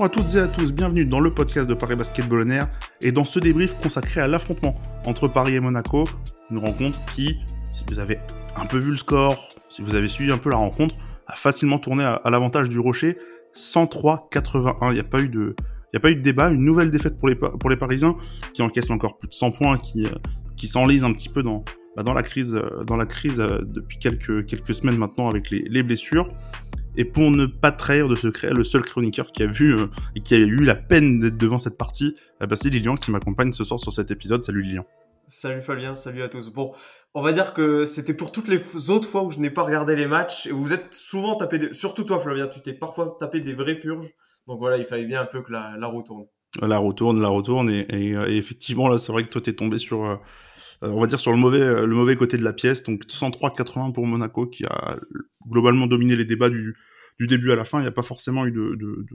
Bonjour à toutes et à tous, bienvenue dans le podcast de Paris Basketball On et dans ce débrief consacré à l'affrontement entre Paris et Monaco, une rencontre qui, si vous avez un peu vu le score, si vous avez suivi un peu la rencontre, a facilement tourné à, l'avantage du Rocher, 103-81. Il n'y a pas eu de, il y a pas eu de débat, une nouvelle défaite pour les pour les Parisiens qui encaissent encore plus de 100 points, qui euh, qui s'enlisent un petit peu dans bah, dans la crise euh, dans la crise euh, depuis quelques quelques semaines maintenant avec les, les blessures. Et pour ne pas trahir de secret, le seul chroniqueur qui a vu euh, et qui a eu la peine d'être devant cette partie, bah, c'est Lilian qui m'accompagne ce soir sur cet épisode. Salut Lilian. Salut Fabien, salut à tous. Bon, on va dire que c'était pour toutes les autres fois où je n'ai pas regardé les matchs et où vous êtes souvent tapé, des... surtout toi Flavien, tu t'es parfois tapé des vraies purges. Donc voilà, il fallait bien un peu que la, la roue tourne. La roue tourne, la roue tourne et, et, et effectivement là, c'est vrai que toi t'es tombé sur on va dire sur le mauvais, euh, le mauvais côté de la pièce. Donc 103-80 pour Monaco qui a globalement dominé les débats du, du début à la fin. Il n'y a pas forcément eu de, de,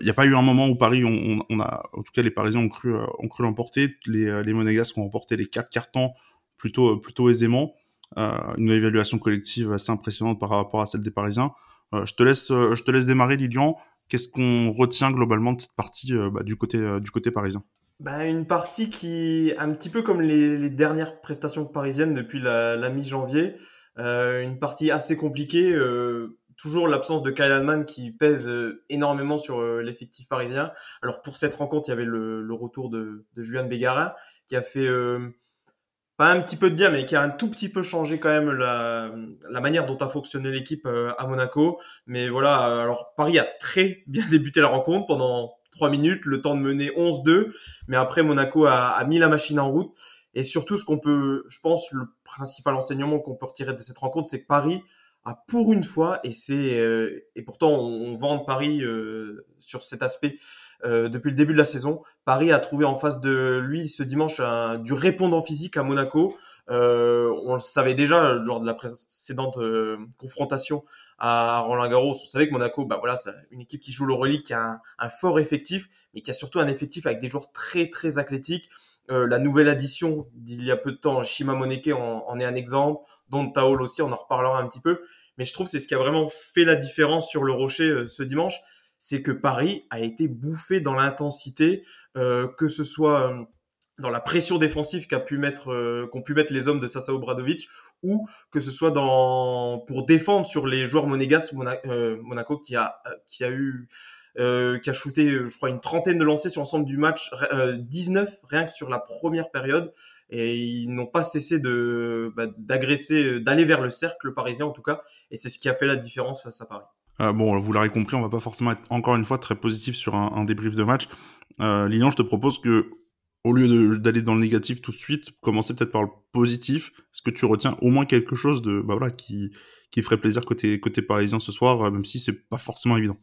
il n'y a pas eu un moment où Paris, on, a, en tout cas les Parisiens ont cru, euh, ont cru l'emporter. Les, les Monégasques ont remporté les quatre cartons plutôt, plutôt aisément. Euh, une évaluation collective assez impressionnante par rapport à celle des Parisiens. Euh, je te laisse, je te laisse démarrer, Lilian. Qu'est-ce qu'on retient globalement de cette partie bah, du côté, du côté parisien? Bah, une partie qui, un petit peu comme les, les dernières prestations parisiennes depuis la, la mi-janvier, euh, une partie assez compliquée. Euh, toujours l'absence de Kyle Allman qui pèse euh, énormément sur euh, l'effectif parisien. Alors pour cette rencontre, il y avait le, le retour de, de Julian Bégarin qui a fait pas un petit peu de bien, mais qui a un tout petit peu changé quand même la, la manière dont a fonctionné l'équipe à Monaco. Mais voilà, alors Paris a très bien débuté la rencontre pendant 3 minutes, le temps de mener 11-2. Mais après, Monaco a, a, mis la machine en route. Et surtout, ce qu'on peut, je pense, le principal enseignement qu'on peut retirer de cette rencontre, c'est que Paris a pour une fois, et c'est euh, et pourtant on, on vend Paris euh, sur cet aspect euh, depuis le début de la saison. Paris a trouvé en face de lui ce dimanche un, du répondant physique à Monaco. Euh, on le savait déjà lors de la précédente euh, confrontation à Roland Garros. On savait que Monaco, bah voilà, c'est une équipe qui joue le relique, qui a un, un, fort effectif, mais qui a surtout un effectif avec des joueurs très très athlétiques. Euh, la nouvelle addition d'il y a peu de temps, Shima Moneke en, en est un exemple. Don Taol aussi, on en reparlera un petit peu. Mais je trouve c'est ce qui a vraiment fait la différence sur le Rocher euh, ce dimanche, c'est que Paris a été bouffé dans l'intensité, euh, que ce soit dans la pression défensive qu'a pu mettre, qu'ont pu mettre les hommes de Sasa Obradovic, ou que ce soit dans pour défendre sur les joueurs monégasques Monaco qui a qui a eu euh, qui a shooté, je crois, une trentaine de lancers sur l'ensemble du match, euh, 19 rien que sur la première période. Et ils n'ont pas cessé de bah, d'agresser, d'aller vers le cercle parisien en tout cas. Et c'est ce qui a fait la différence face à Paris. Euh, bon, vous l'aurez compris, on va pas forcément être encore une fois très positif sur un, un débrief de match. Euh, Lilian, je te propose que au lieu d'aller dans le négatif tout de suite, commencer peut-être par le positif. Est-ce que tu retiens au moins quelque chose de bah voilà qui qui ferait plaisir côté côté parisien ce soir, même si c'est pas forcément évident?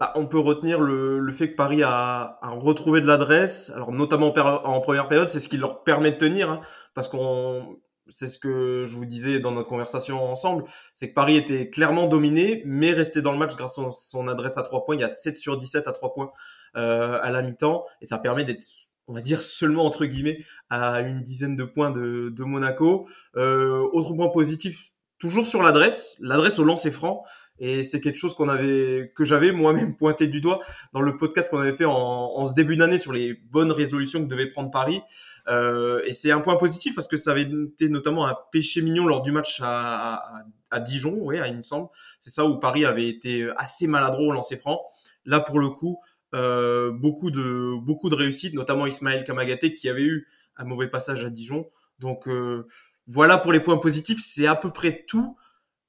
Bah, on peut retenir le, le, fait que Paris a, retrouvé de l'adresse, alors notamment en, première période, c'est ce qui leur permet de tenir, hein, parce qu'on, c'est ce que je vous disais dans notre conversation ensemble, c'est que Paris était clairement dominé, mais resté dans le match grâce à son adresse à trois points. Il y a 7 sur 17 à trois points euh, à la mi-temps, et ça permet d'être on va dire seulement entre guillemets à une dizaine de points de, de Monaco. Euh, autre point positif, toujours sur l'adresse, l'adresse au lancer franc. Et c'est quelque chose qu'on avait, que j'avais moi-même pointé du doigt dans le podcast qu'on avait fait en, en ce début d'année sur les bonnes résolutions que devait prendre Paris. Euh, et c'est un point positif parce que ça avait été notamment un péché mignon lors du match à, à, à Dijon, oui, il me semble. C'est ça où Paris avait été assez maladroit au lancer franc. Là, pour le coup, euh, beaucoup de beaucoup de réussite, notamment Ismaël Kamagaté qui avait eu un mauvais passage à Dijon. Donc euh, voilà pour les points positifs, c'est à peu près tout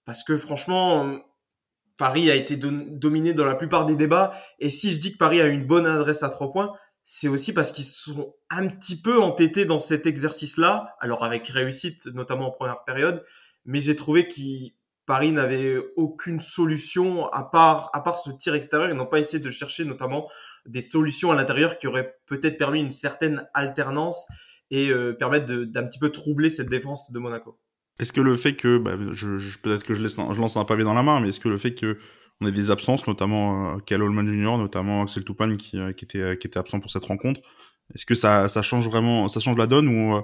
parce que franchement Paris a été dominé dans la plupart des débats. Et si je dis que Paris a une bonne adresse à trois points, c'est aussi parce qu'ils sont un petit peu entêtés dans cet exercice-là. Alors avec réussite, notamment en première période. Mais j'ai trouvé que Paris n'avait aucune solution à part, à part ce tir extérieur. Ils n'ont pas essayé de chercher notamment des solutions à l'intérieur qui auraient peut-être permis une certaine alternance et euh, permettre d'un petit peu troubler cette défense de Monaco. Est-ce que le fait que, bah, peut-être que je, lance un pavé dans la main, mais est-ce que le fait que on ait des absences, notamment euh, Cal Holman Jr., notamment Axel Toupane qui, euh, qui, était, euh, qui était absent pour cette rencontre, est-ce que ça, change vraiment, ça change la donne ou,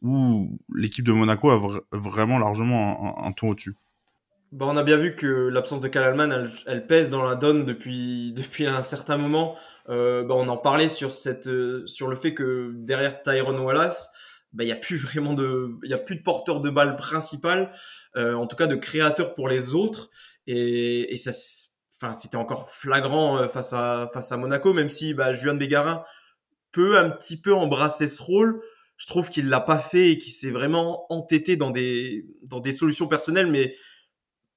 ou l'équipe de Monaco a vr vraiment largement un, ton au-dessus? Bon, on a bien vu que l'absence de Kalalman, elle, elle, pèse dans la donne depuis, depuis un certain moment. Euh, bah, on en parlait sur, cette, euh, sur le fait que derrière Tyrone Wallace, bah, il n'y a plus vraiment de, il y a plus de porteur de balle principal, euh, en tout cas de créateur pour les autres. Et, et ça, enfin, c'était encore flagrant euh, face à, face à Monaco, même si bah, Juan Bégarin peut un petit peu embrasser ce rôle. Je trouve qu'il l'a pas fait et qu'il s'est vraiment entêté dans des, dans des solutions personnelles, mais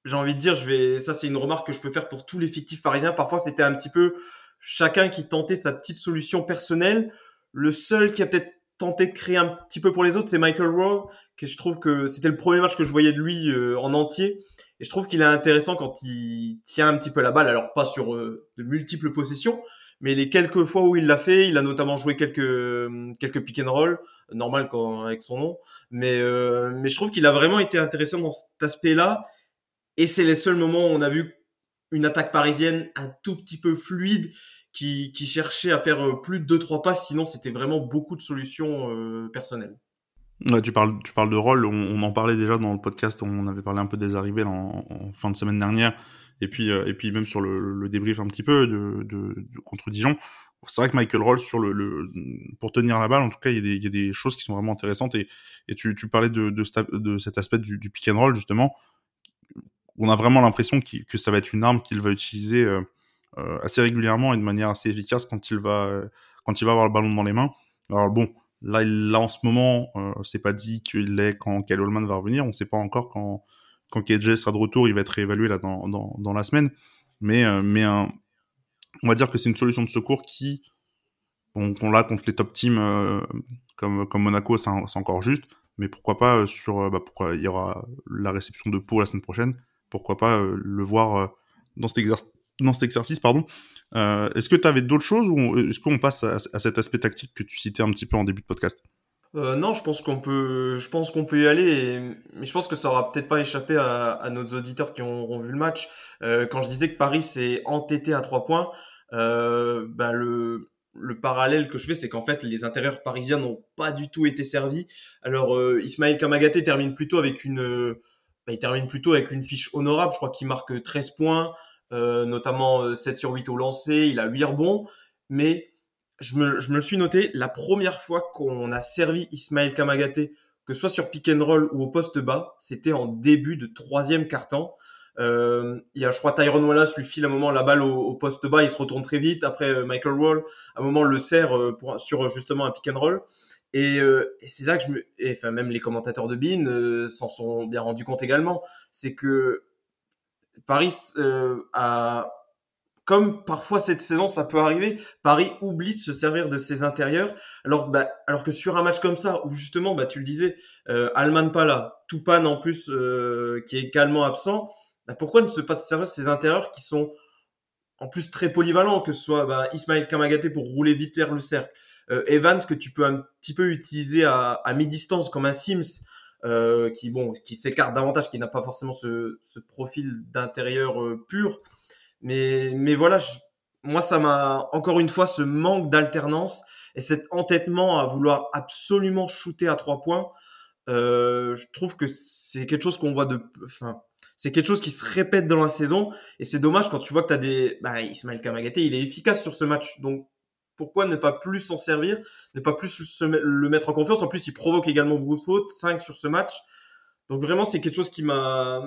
j'ai envie de dire, je vais, ça c'est une remarque que je peux faire pour tous les fictifs parisiens. Parfois, c'était un petit peu chacun qui tentait sa petite solution personnelle. Le seul qui a peut-être tenté de créer un petit peu pour les autres, c'est Michael Rowe, que je trouve que c'était le premier match que je voyais de lui euh, en entier. Et je trouve qu'il est intéressant quand il tient un petit peu la balle. Alors pas sur euh, de multiples possessions, mais les quelques fois où il l'a fait, il a notamment joué quelques quelques pick and roll, normal quand, avec son nom. Mais euh, mais je trouve qu'il a vraiment été intéressant dans cet aspect-là et c'est les seuls moments où on a vu une attaque parisienne un tout petit peu fluide qui, qui cherchait à faire euh, plus de 2-3 passes. Sinon, c'était vraiment beaucoup de solutions euh, personnelles. Ouais, tu parles, tu parles de rôle. On, en parlait déjà dans le podcast. On avait parlé un peu des arrivées en, fin de semaine dernière. Et puis, euh, et puis même sur le, le, débrief un petit peu de, de, de contre Dijon. C'est vrai que Michael Roll sur le, le, pour tenir la balle, en tout cas, il y, a des, il y a des choses qui sont vraiment intéressantes. Et, et tu, tu parlais de, de, de cet aspect du, du pick and roll justement on a vraiment l'impression que ça va être une arme qu'il va utiliser euh, euh, assez régulièrement et de manière assez efficace quand il va euh, quand il va avoir le ballon dans les mains. Alors bon, là, là en ce moment, c'est pas dit qu'il l'est quand Kyle va revenir. On sait pas encore quand quand KJ sera de retour. Il va être réévalué là dans dans, la semaine. Mais on va dire que c'est une solution de secours qui qu'on l'a contre les top teams comme comme Monaco, c'est encore juste. Mais pourquoi pas sur bah pourquoi il y aura la réception de Pau la semaine prochaine pourquoi pas euh, le voir euh, dans cet, exercice. pardon. Euh, est-ce que tu avais d'autres choses ou est-ce qu'on passe à, cet aspect tactique que tu citais un petit peu en début de podcast? Non, je pense qu'on peut, je pense qu'on peut y aller, mais je pense que ça aura peut-être pas échappé à, nos auditeurs qui auront vu le match. quand je disais que Paris s'est entêté à trois points, ben le, le parallèle que je fais, c'est qu'en fait, les intérieurs parisiens n'ont pas du tout été servis. Alors, Ismaël Kamagaté termine plutôt avec une, bah, il termine plutôt avec une fiche honorable. Je crois qu'il marque 13 points, euh, notamment 7 euh, sur 8 au lancer. Il a 8 rebonds. Mais je me, je me suis noté, la première fois qu'on a servi Ismaël Kamagaté, que ce soit sur pick and roll ou au poste bas, c'était en début de troisième quart-temps. Euh, il y a, je crois, Tyron Wallace lui file un moment la balle au, poste bas, il se retourne très vite. Après, euh, Michael Wall, à un moment, le sert pour, sur justement un pick and roll. Euh, et, c'est là que je me, enfin même les commentateurs de Bean euh, s'en sont bien rendus compte également, c'est que Paris euh, a, comme parfois cette saison ça peut arriver, Paris oublie de se servir de ses intérieurs, alors bah, alors que sur un match comme ça où justement bah tu le disais, euh, Alman pas là, Tupan en plus qui est également absent, bah, pourquoi ne se pas se servir de ces intérieurs qui sont en plus très polyvalents, que ce soit bah, Ismaël Kamagaté pour rouler vite vers le cercle, euh, Evans que tu peux un petit peu utiliser à, à mi-distance comme un Sims euh, qui bon qui s'écarte davantage, qui n'a pas forcément ce, ce profil d'intérieur euh, pur. Mais mais voilà, moi ça m'a encore une fois ce manque d'alternance et cet entêtement à vouloir absolument shooter à trois points. Euh, je trouve que c'est quelque chose qu'on voit de, enfin, c'est quelque chose qui se répète dans la saison et c'est dommage quand tu vois que tu as des, bah, Ismaël Kamagaté, il est efficace sur ce match, donc pourquoi ne pas plus s'en servir, ne pas plus le mettre en confiance? En plus, il provoque également beaucoup de fautes, 5 sur ce match. Donc vraiment, c'est quelque chose qui m'a,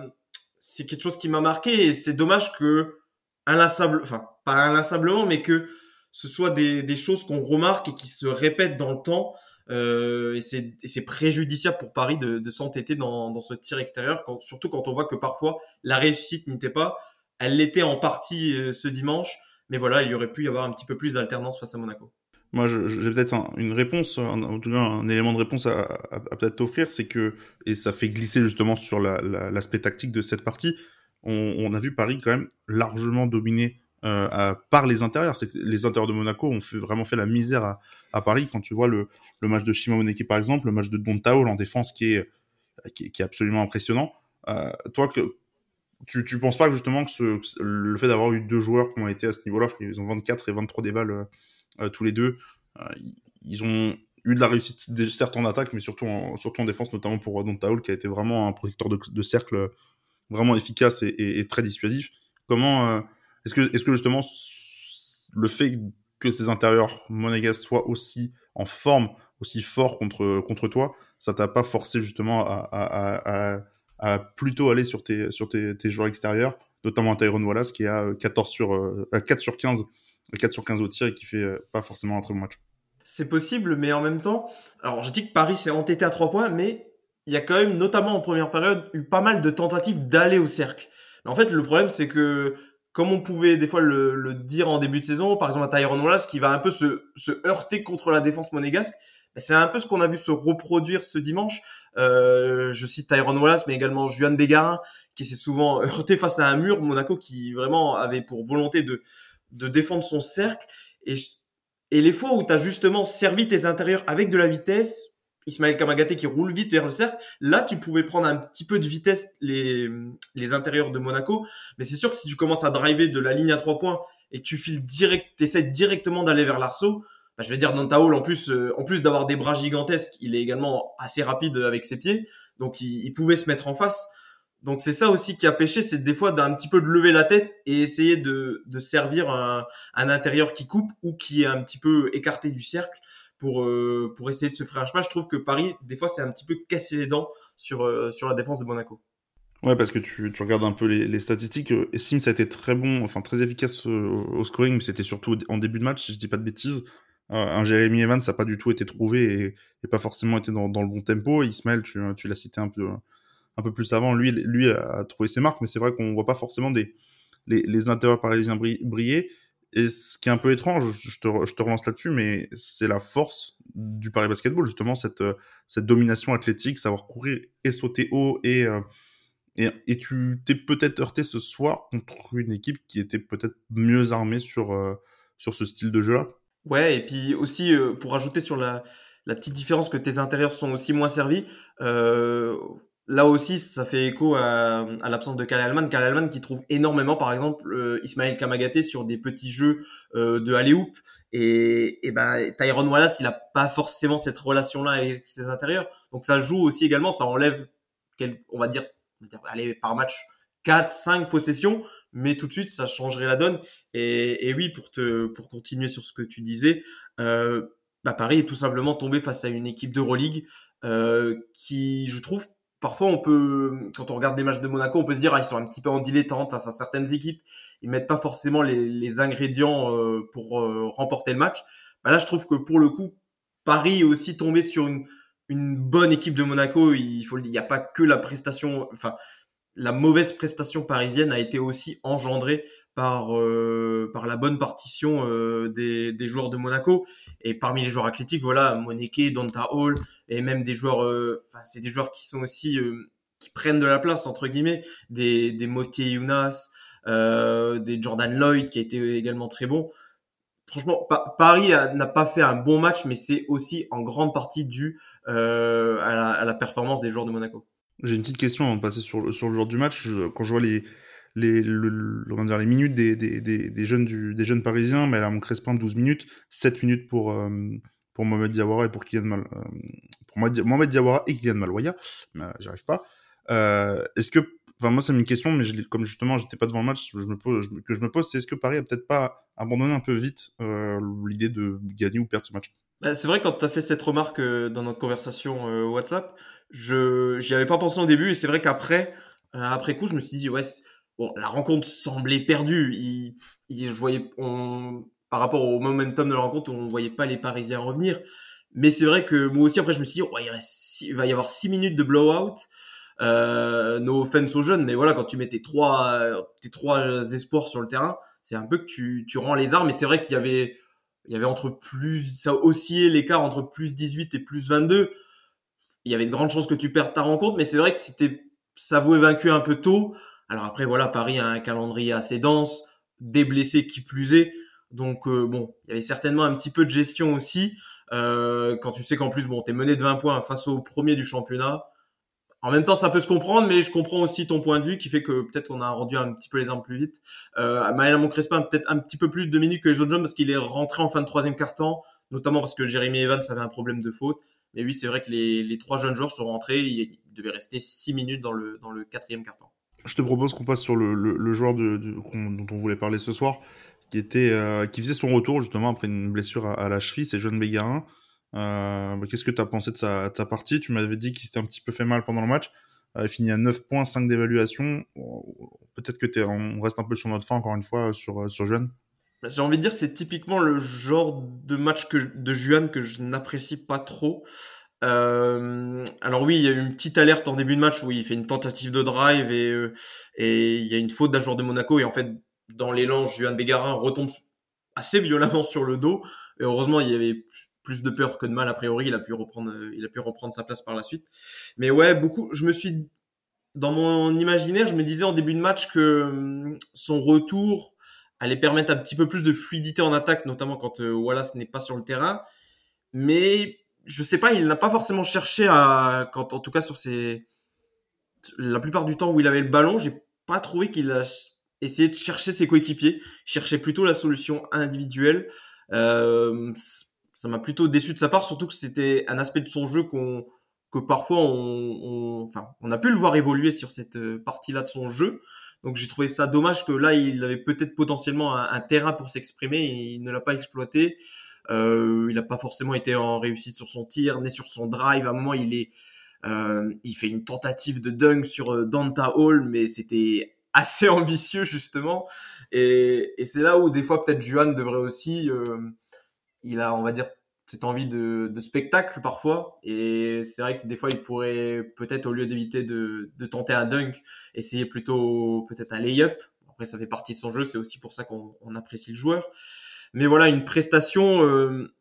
c'est quelque chose qui m'a marqué et c'est dommage que inlassable, enfin pas inlassablement, mais que ce soit des, choses qu'on remarque et qui se répètent dans le temps. Euh, et c'est préjudiciable pour Paris de, de s'entêter dans, dans ce tir extérieur, surtout quand on voit que parfois la réussite n'était pas. Elle l'était en partie euh, ce dimanche, mais voilà, il y aurait pu y avoir un petit peu plus d'alternance face à Monaco. Moi, j'ai peut-être une réponse, en tout cas un élément de réponse à, peut-être t'offrir, c'est que, et ça fait glisser justement sur l'aspect la, tactique de cette partie, on, a vu Paris quand même largement dominé euh, par les intérieurs. C'est les intérieurs de Monaco ont vraiment fait la misère à, Paris. Quand tu vois le, match de Shima Moneki par exemple, le match de Don Tao en défense qui est, qui est absolument impressionnant. Euh, toi, que, tu, tu penses pas que justement que, ce, le fait d'avoir eu deux joueurs qui ont été à ce niveau-là, qu'ils ont 24 et 23 des balles euh, tous les deux, euh, ils ont eu de la réussite, certes en attaque, mais surtout en, surtout en défense, notamment pour Don Taoul, qui a été vraiment un protecteur de, de cercle vraiment efficace et, très dissuasif. Comment est-ce que est-ce que justement le fait que ces intérieurs monégasques soient aussi en forme, aussi forts contre contre toi, ça t'a pas forcé justement à, à, à, plutôt aller sur tes sur tes, joueurs extérieurs, notamment Tyrone Wallace qui a 14 sur 4 sur 15 4 sur 15 au tir et qui fait pas forcément un très bon match. C'est possible, mais en même temps, alors je dis que Paris s'est entêté à 3 points, mais il y a quand même, notamment en première période, eu pas mal de tentatives d'aller au cercle. en fait, le problème, c'est que comme on pouvait des fois le, dire en début de saison, par exemple à Tyrone Wallace, qui va un peu se, heurter contre la défense monégasque, c'est un peu ce qu'on a vu se reproduire ce dimanche. Euh, je cite Tyrone Wallace, mais également Juan Bégarin, qui s'est souvent heurté face à un mur. Monaco qui vraiment avait pour volonté de, de défendre son cercle. Et, et les fois où tu as justement servi tes intérieurs avec de la vitesse, Ismaël Kamagaté qui roule vite vers le cercle. Là, tu pouvais prendre un petit peu de vitesse les, les intérieurs de Monaco. Mais c'est sûr que si tu commences à driver de la ligne à trois points et tu files direct, essaies directement d'aller vers l'arceau, bah, je veux dire, Hall, en plus, euh, en plus d'avoir des bras gigantesques, il est également assez rapide avec ses pieds. Donc, il, il pouvait se mettre en face. Donc c'est ça aussi qui a pêché, c'est des fois d'un petit peu de lever la tête et essayer de, de servir un, un, intérieur qui coupe ou qui est un petit peu écarté du cercle pour, euh, pour essayer de se faire un chemin. Je trouve que Paris, des fois, c'est un petit peu cassé les dents sur, euh, sur la défense de Monaco. Ouais, parce que tu, tu regardes un peu les, les statistiques. Euh, Sims a été très bon, enfin très efficace au scoring, mais c'était surtout en début de match, si je dis pas de bêtises. Un Jérémy Evans, n'a pas du tout été trouvé et, pas forcément été dans, le bon tempo. Ismaël, tu, tu l'as cité un peu, plus avant, lui, lui a trouvé ses marques, mais c'est vrai qu'on voit pas forcément des, les, les parisiens briller. Et ce qui est un peu étrange, je te, je te relance là-dessus, mais c'est la force du Paris Basketball, justement, cette, cette domination athlétique, savoir courir et sauter haut. Et, euh, et, et, tu t'es peut-être heurté ce soir contre une équipe qui était peut-être mieux armée sur, euh, sur ce style de jeu-là. Ouais, et puis aussi, euh, pour ajouter sur la, la petite différence que tes intérieurs sont aussi moins servis, euh, là aussi, ça fait écho à, à l'absence de Kyle Allman. Kyle Allman qui trouve énormément, par exemple, euh, Ismaël Kamagaté sur des petits jeux euh, de alley-oop. Et, et ben, Tyrone Wallace, il a pas forcément cette relation-là avec ses intérieurs. Donc ça joue aussi également, ça enlève, quel, on va dire, allez, par match, 4, 5 possessions, mais tout de suite, ça changerait la donne. Et, et oui, pour te, pour continuer sur ce que tu disais, euh, bah Paris est tout simplement tombé face à une équipe d'Euroleague euh, qui, je trouve, parfois on peut, quand on regarde des matchs de Monaco, on peut se dire ah, ils sont un petit peu en dilettante face à certaines équipes. Ils mettent pas forcément les, les ingrédients euh, pour euh, remporter le match. Bah là, je trouve que pour le coup, Paris est aussi tombé sur une, une bonne équipe de Monaco. Il faut, il n'y a pas que la prestation, enfin la mauvaise prestation parisienne a été aussi engendrée par euh, par la bonne partition euh, des, des joueurs de Monaco. Et parmi les joueurs athlétiques voilà Moneke, Donta Hall et même des joueurs euh, enfin c'est des joueurs qui sont aussi qui prennent de la place entre guillemets. Des des Motier Younas des Jordan Lloyd qui a été également très bon franchement Paris n'a pas fait un bon match mais c'est aussi en grande partie dû à la, à, la, performance des joueurs de Monaco j'ai une petite question avant de passer sur, sur le joueur du match. Quand je vois les les, le, on va dire, les minutes des, des, des, jeunes du, des jeunes parisiens, mais a mon Crespin 12 minutes, 7 minutes pour, euh, pour Mohamed Diawara et pour Kylian Mal, euh, pour Mohamed Diawara et Kylian mais euh, j'arrive pas. Euh, est-ce que, enfin moi c'est une question, mais comme justement j'étais pas devant le match, je me pose, je, que je me pose, c'est est-ce que Paris a peut-être pas abandonné un peu vite l'idée de gagner ou perdre ce match? Bah, C'est vrai quand tu as fait cette remarque dans notre conversation WhatsApp, je j'y avais pas pensé au début et c'est vrai qu'après après coup je me suis dit ouais bon, la rencontre semblait perdue. Il, il, je voyais, on, par rapport au momentum de la rencontre, on voyait pas les Parisiens revenir. Mais c'est vrai que moi aussi, après, je me suis dit, il, il, va y avoir six minutes de blowout. Euh, no offense aux jeunes, mais voilà, quand tu mets tes trois, tes trois espoirs sur le terrain, c'est un peu que tu, tu rends les armes. Et c'est vrai qu'il y avait, il y avait entre plus, ça oscillait l'écart entre plus 18 et plus 22. Il y avait de grandes chances que tu perdes ta rencontre, mais c'est vrai que c'était, ça vous vaincu un peu tôt. Alors après, voilà, Paris a un calendrier assez dense, des blessés qui plus est. Donc euh, bon, il y avait certainement un petit peu de gestion aussi. Euh, quand tu sais qu'en plus, bon, t'es mené de 20 points face au premier du championnat. En même temps, ça peut se comprendre, mais je comprends aussi ton point de vue qui fait que peut-être qu'on a rendu un petit peu les armes plus vite. Euh, Maël Moncrespin peut-être un petit peu plus de minutes que les autres jeunes parce qu'il est rentré en fin de troisième quart-temps, notamment parce que Jérémy Evans avait un problème de faute. Mais oui, c'est vrai que les, trois jeunes joueurs sont rentrés, ils devaient rester six minutes dans le, dans le quatrième quart-temps. Je te propose qu'on passe sur le, joueur de, dont on voulait parler ce soir, qui était euh, qui faisait son retour justement après une blessure à, la cheville, c'est John Bégarin. Euh, bah, qu'est-ce que tu as pensé de sa, partie? Tu m'avais dit qu'il s'était un petit peu fait mal pendant le match. Euh, il finit à 9 points, 5 d'évaluation. Peut-être que es, on reste un peu sur notre fin encore une fois sur, sur Juan. J'ai envie de dire c'est typiquement le genre de match que, de Juan que je n'apprécie pas trop. alors oui, il y a eu une petite alerte en début de match où il fait une tentative de drive et, et il y a une faute d'un joueur de Monaco et en fait dans l'élan, Juan Bégarin retombe assez violemment sur le dos. Et heureusement, il y avait plus de peur que de mal a priori. Il a pu reprendre, il a pu reprendre sa place par la suite. Mais ouais, beaucoup. Je me suis dans mon imaginaire, je me disais en début de match que hum, son retour allait permettre un petit peu plus de fluidité en attaque, notamment quand euh, Wallace n'est pas sur le terrain. Mais je sais pas, il n'a pas forcément cherché à, quand en tout cas sur ses, la plupart du temps où il avait le ballon, j'ai pas trouvé qu'il a essayer de chercher ses coéquipiers, chercher plutôt la solution individuelle. Euh, ça m'a plutôt déçu de sa part, surtout que c'était un aspect de son jeu qu'on que parfois on, enfin, on a pu le voir évoluer sur cette euh, partie-là de son jeu. Donc j'ai trouvé ça dommage que là il avait peut-être potentiellement un, terrain pour s'exprimer et il ne l'a pas exploité. Euh, il n'a pas forcément été en réussite sur son tir ni sur son drive. À un moment il est, euh, il fait une tentative de dunk sur euh, Danta Hall, mais c'était assez ambitieux justement. Et, et c'est là où des fois peut-être Juan devrait aussi, euh, il a on va dire cette envie de, spectacle parfois. Et c'est vrai que des fois il pourrait peut-être au lieu d'éviter de, de tenter un dunk, essayer plutôt peut-être un lay-up. Après ça fait partie de son jeu, c'est aussi pour ça qu'on apprécie le joueur. Mais voilà une prestation. Euh,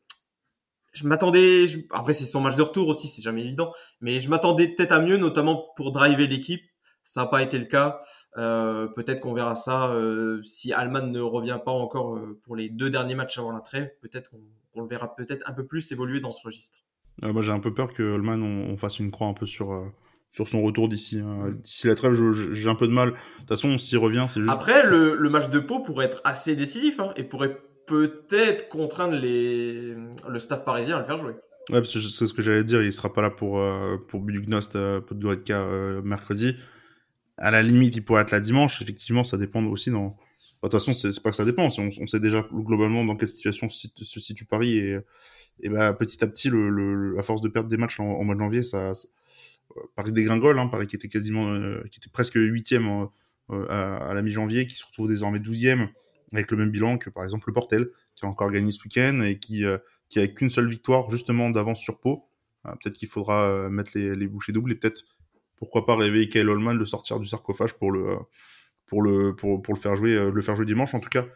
je m'attendais, après c'est son match de retour aussi, c'est jamais évident, mais je m'attendais peut-être à mieux, notamment pour driver l'équipe. Ça n'a pas été le cas. Euh, peut-être qu'on verra ça euh, si Alman ne revient pas encore euh, pour les deux derniers matchs avant la trêve. Peut-être qu'on le verra peut-être un peu plus évoluer dans ce registre. moi, j'ai un peu peur que Alman on, fasse une croix un peu sur sur son retour d'ici hein. d'ici la trêve. J'ai un peu de mal. De toute façon, s'il revient, c'est juste. Après, le, le, match de Pau pourrait être assez décisif hein, et pourrait peut-être contraindre les le staff parisien à le faire jouer. Ouais, parce que c'est ce que j'allais dire. Il sera pas là pour pour Budugnost, Podgorica mercredi à la limite, il pourrait être là dimanche. Effectivement, ça dépend aussi dans. De toute façon, c'est pas que ça dépend. On, sait déjà globalement dans quelle situation se, situe Paris et, et bah, petit à petit, le, le, à force de perdre des matchs en, mois de janvier, ça, euh, Paris dégringole. Hein, Paris qui était quasiment, euh, qui était presque huitième euh, à, la mi-janvier, qui se retrouve désormais douzième avec le même bilan que par exemple le Portel, qui a encore gagné ce week-end et qui, qui a qu'une seule victoire justement d'avance sur Pau. peut-être qu'il faudra mettre les, les bouchées doubles et peut-être pourquoi pas réveiller Kyle Holman, le sortir du sarcophage pour le, pour le, pour, pour le faire jouer, euh, le faire jouer dimanche. En tout cas,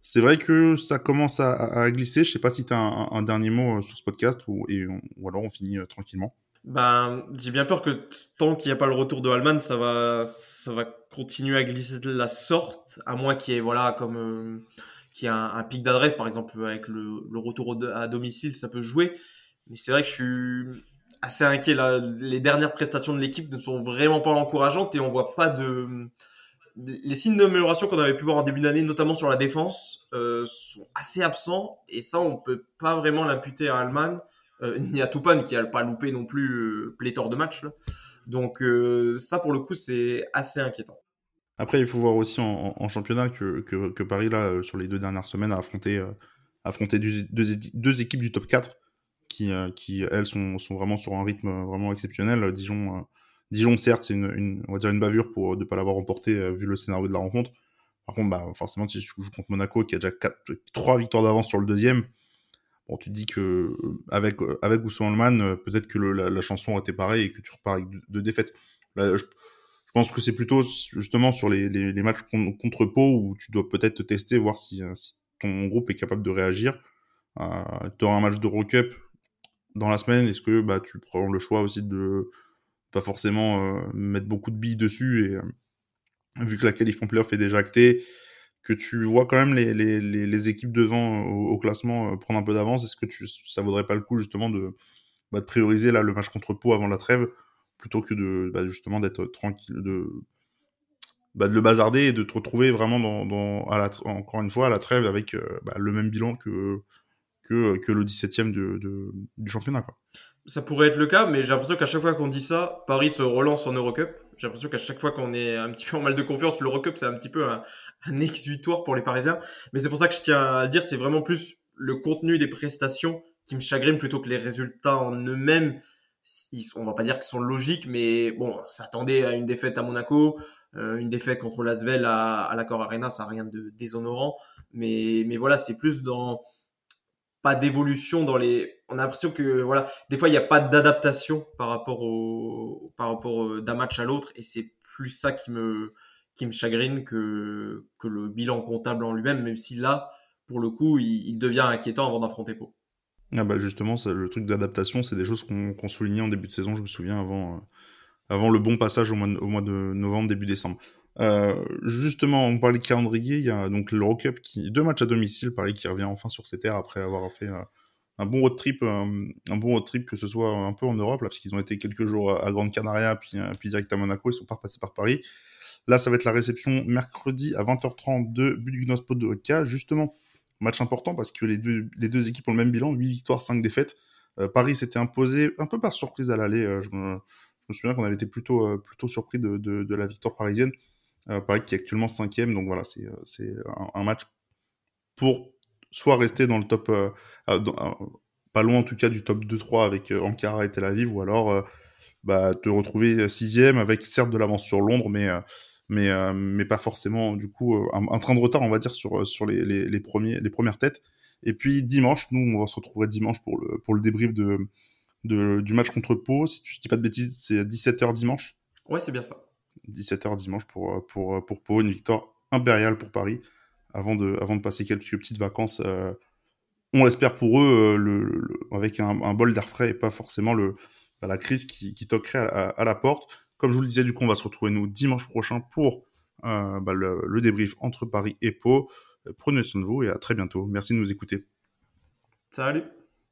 c'est vrai que ça commence à, glisser. Je sais pas si tu as un, dernier mot euh, sur ce podcast ou, et ou alors on finit euh, tranquillement. Ben, j'ai bien peur que tant qu'il n'y a pas le retour de Alman, ça va, ça va continuer à glisser de la sorte, à moins qu'il y ait, voilà, comme, qu'il y un, pic d'adresse, par exemple, avec le, le retour à domicile, ça peut jouer. Mais c'est vrai que je suis, assez inquiet. Là. Les dernières prestations de l'équipe ne sont vraiment pas encourageantes et on voit pas de. Les signes d'amélioration qu'on avait pu voir en début d'année, notamment sur la défense, euh, sont assez absents. Et ça, on peut pas vraiment l'imputer à Alman, euh, ni à Tupan qui a pas loupé non plus euh, pléthore de matchs. Donc euh, ça, pour le coup, c'est assez inquiétant. Après, il faut voir aussi en, championnat que, que, Paris, là, sur les deux dernières semaines, a affronté, affronté deux, deux, deux, équipes du top 4 qui, euh, qui elles, sont, sont vraiment sur un rythme vraiment exceptionnel. Dijon, euh, Dijon certes, c'est une, on va dire une bavure pour ne pas l'avoir remporté euh, vu le scénario de la rencontre. Par contre, bah, forcément, si tu joues contre Monaco, qui a déjà quatre, trois victoires d'avance sur le deuxième, bon, tu te dis que avec avec peut-être que la, chanson aurait été pareille et que tu repars avec deux, défaites. Je, pense que c'est plutôt justement sur les, les, matchs contre Pau où tu dois peut-être te tester, voir si, ton groupe est capable de réagir. Euh, tu auras un match de Cup dans la semaine, est-ce que bah, tu prends le choix aussi de pas forcément euh, mettre beaucoup de billes dessus et euh, vu que la qualif en playoff est déjà actée, que tu vois quand même les, les, les, équipes devant euh, au, classement prendre un peu d'avance, est-ce que tu, ça vaudrait pas le coup justement de, bah, de prioriser là, le match contre Pau avant la trêve plutôt que de bah, justement d'être tranquille, de, bah, de le bazarder et de te retrouver vraiment dans, dans encore une fois à la trêve avec bah, le même bilan que que, que le 17 e de, du championnat. Quoi. ça pourrait être le cas, mais j'ai l'impression qu'à chaque fois qu'on dit ça, Paris se relance en Eurocup. J'ai l'impression qu'à chaque fois qu'on est un petit peu en mal de confiance, l'Eurocup, c'est un petit peu un, exutoire pour les Parisiens. Mais c'est pour ça que je tiens à dire, c'est vraiment plus le contenu des prestations qui me chagrine plutôt que les résultats en eux-mêmes. On va pas dire qu'ils sont logiques, mais bon, s'attendait à une défaite à Monaco, euh, une défaite contre l'Asvel à, à l'Accor Arena, ça n'a rien de déshonorant. Mais, mais voilà, c'est plus dans pas d'évolution dans les. On a l'impression que voilà, des fois il n'y a pas d'adaptation par rapport au par rapport euh, d'un match à l'autre, et c'est plus ça qui me qui me chagrine que que le bilan comptable en lui-même, même si là, pour le coup, il, devient inquiétant avant d'affronter Pau. Ah bah justement, le truc d'adaptation, c'est des choses qu'on soulignait en début de saison. Je me souviens avant euh, avant le bon passage au mois, au mois de novembre, début décembre. Euh, justement, on parlait de calendrier, il y a donc l'Eurocup qui deux matchs à domicile, Paris qui revient enfin sur ses terres après avoir fait euh, un bon road trip, euh, un bon road trip que ce soit un peu en Europe là, parce qu'ils ont été quelques jours à, Grande Canaria puis direct à Monaco, ils sont pas repassés par Paris. Là, ça va être la réception mercredi à 20h30 de Budugnospo de Vodka. Justement, match important parce que les deux, équipes ont le même bilan, 8 victoires, 5 défaites. Paris s'était imposé un peu par surprise à l'aller. je, me, souviens qu'on avait été plutôt, plutôt surpris de la victoire parisienne. Euh, Paris qui est actuellement cinquième, donc voilà, c'est euh, un, un, match pour soit rester dans le top, euh, pas loin en tout cas du top 2-3 avec Ankara et Tel Aviv, ou alors bah, te retrouver sixième avec certes de l'avance sur Londres, mais mais mais pas forcément du coup un, train de retard on va dire sur sur les, les, premiers les premières têtes. Et puis dimanche nous on va se retrouver dimanche pour le pour le débrief de, du match contre Pau. Si tu dis pas de bêtises c'est 17h dimanche. Ouais c'est bien ça 17h dimanche pour, euh, pour, euh, pour Pau, une victoire impériale pour Paris, avant de, avant de passer quelques petites vacances. Euh, on espère pour eux, le, avec un, bol d'air frais et pas forcément le, bah, la crise qui, qui toquerait à, la porte. Comme je vous le disais, du coup, on va se retrouver nous dimanche prochain pour bah, le, le, débrief entre Paris et Pau. Prenez soin de vous et à très bientôt. Merci de nous écouter. Salut